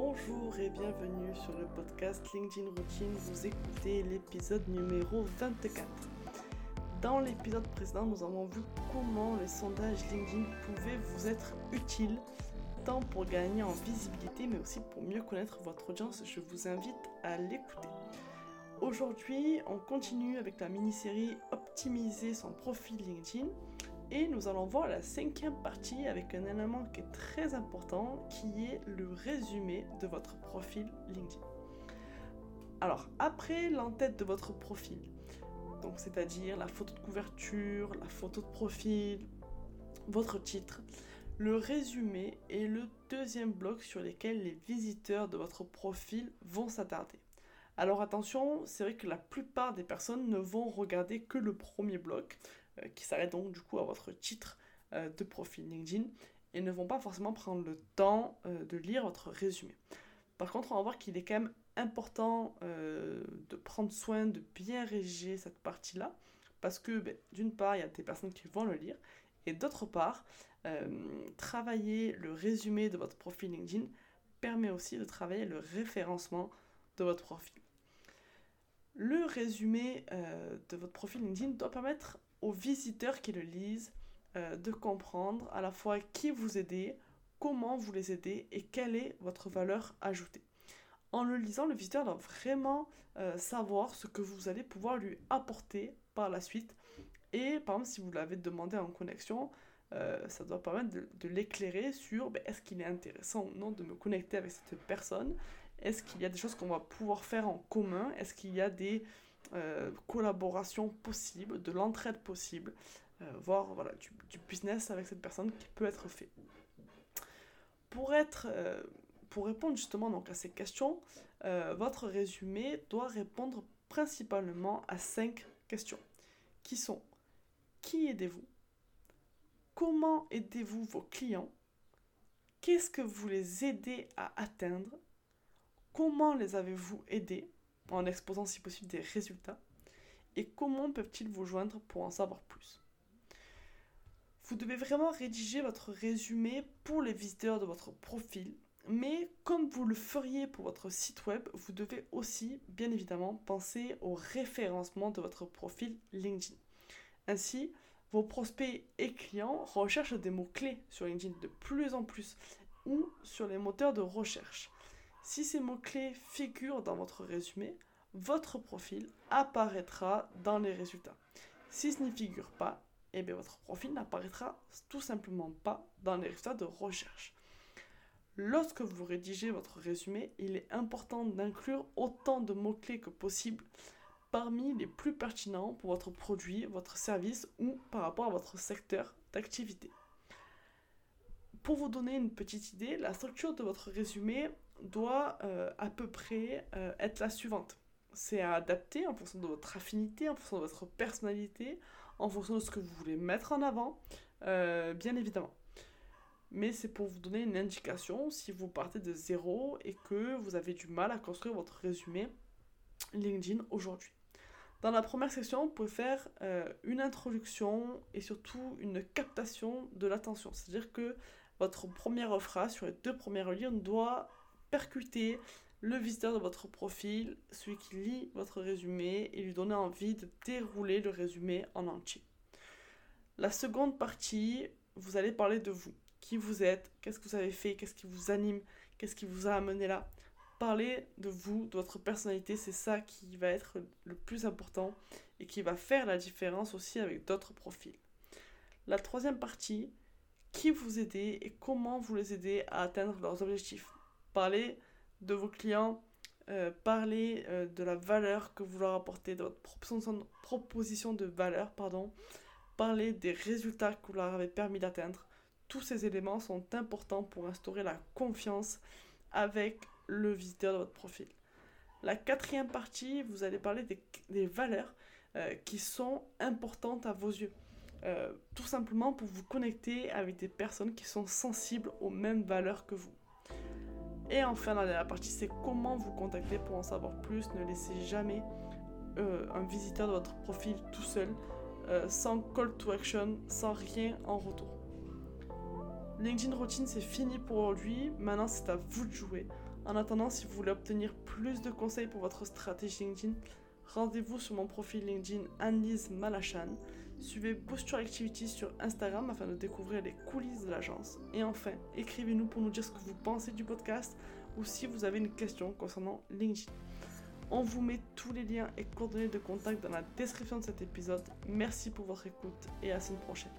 Bonjour et bienvenue sur le podcast LinkedIn Routine. Vous écoutez l'épisode numéro 24. Dans l'épisode précédent, nous avons vu comment les sondages LinkedIn pouvaient vous être utiles, tant pour gagner en visibilité, mais aussi pour mieux connaître votre audience. Je vous invite à l'écouter. Aujourd'hui, on continue avec la mini-série Optimiser son profil LinkedIn. Et nous allons voir la cinquième partie avec un élément qui est très important, qui est le résumé de votre profil LinkedIn. Alors, après l'entête de votre profil, donc c'est-à-dire la photo de couverture, la photo de profil, votre titre, le résumé est le deuxième bloc sur lequel les visiteurs de votre profil vont s'attarder. Alors attention, c'est vrai que la plupart des personnes ne vont regarder que le premier bloc, qui s'arrête donc du coup à votre titre euh, de profil LinkedIn et ne vont pas forcément prendre le temps euh, de lire votre résumé. Par contre, on va voir qu'il est quand même important de prendre soin de bien rédiger cette partie-là, parce que ben, d'une part, il y a des personnes qui vont le lire, et d'autre part, travailler le résumé de votre profil LinkedIn permet aussi de travailler le référencement de votre profil. Le résumé de votre profil LinkedIn doit permettre aux visiteurs qui le lisent euh, de comprendre à la fois qui vous aidez, comment vous les aidez et quelle est votre valeur ajoutée. En le lisant, le visiteur doit vraiment euh, savoir ce que vous allez pouvoir lui apporter par la suite. Et par exemple, si vous l'avez demandé en connexion, euh, ça doit permettre de, l'éclairer sur ben, est-ce qu'il est intéressant ou non de me connecter avec cette personne? Est-ce qu'il y a des choses qu'on va pouvoir faire en commun? Est-ce qu'il y a des euh, collaboration possible, de l'entraide possible, euh, voire voilà, du, business avec cette personne qui peut être fait. Pour, euh, répondre justement donc à ces questions, votre résumé doit répondre principalement à cinq questions qui sont qui aidez-vous? Comment aidez-vous vos clients? Qu'est-ce que vous les aidez à atteindre? Comment les avez-vous aidés? En exposant si possible des résultats Et comment peuvent-ils vous joindre pour en savoir plus Vous devez vraiment rédiger votre résumé pour les visiteurs de votre profil, mais comme vous le feriez pour votre site web, vous devez aussi, bien évidemment, penser au référencement de votre profil LinkedIn. Ainsi, vos prospects et clients recherchent des mots-clés sur LinkedIn de plus en plus ou sur les moteurs de recherche. Si ces mots-clés figurent dans votre résumé, votre profil apparaîtra dans les résultats. Si ce n'y figure pas, eh votre profil n'apparaîtra tout simplement pas dans les résultats de recherche. Lorsque vous rédigez votre résumé, il est important d'inclure autant de mots-clés que possible parmi les plus pertinents pour votre produit, votre service ou par rapport à votre secteur d'activité. Pour vous donner une petite idée, la structure de votre résumé doit euh, à peu près euh, être la suivante. C'est à adapter en fonction de votre affinité, en fonction de votre personnalité, en fonction de ce que vous voulez mettre en avant, euh, bien évidemment. Mais c'est pour vous donner une indication si vous partez de zéro et que vous avez du mal à construire votre résumé LinkedIn aujourd'hui. Dans la première section, vous pouvez faire une introduction et surtout une captation de l'attention. C'est-à-dire que votre première phrase sur les deux premières lignes doit percuter le visiteur de votre profil, celui qui lit votre résumé, et lui donner envie de dérouler le résumé en entier. La seconde partie, vous allez parler de vous. Qui vous êtes, qu'est-ce que vous avez fait, qu'est-ce qui vous anime, qu'est-ce qui vous a amené là. Parlez de vous, de votre personnalité, c'est ça qui va être le plus important et qui va faire la différence aussi avec d'autres profils. La troisième partie, qui vous aidez et comment vous les aidez à atteindre leurs objectifs. Parlez de vos clients, euh, parlez euh, de la valeur que vous leur apportez, de votre proposition de valeur, pardon. Parlez des résultats que vous leur avez permis d'atteindre. Tous ces éléments sont importants pour instaurer la confiance avec le visiteur de votre profil. La quatrième partie, vous allez parler des, valeurs euh, qui sont importantes à vos yeux. tout simplement pour vous connecter avec des personnes qui sont sensibles aux mêmes valeurs que vous. Et enfin, la dernière partie, c'est comment vous contacter pour en savoir plus. Ne laissez jamais euh, un visiteur de votre profil tout seul, euh, sans call to action, sans rien en retour. LinkedIn Routine, c'est fini pour aujourd'hui. Maintenant, c'est à vous de jouer. En attendant, si vous voulez obtenir plus de conseils pour votre stratégie LinkedIn, rendez-vous sur mon profil LinkedIn Annelise Malachan. Suivez Your Activity sur Instagram afin de découvrir les coulisses de l'agence. Et enfin, écrivez-nous pour nous dire ce que vous pensez du podcast ou si vous avez une question concernant LinkedIn. On vous met tous les liens et coordonnées de contact dans la description de cet épisode. Merci pour votre écoute et à la semaine prochaine.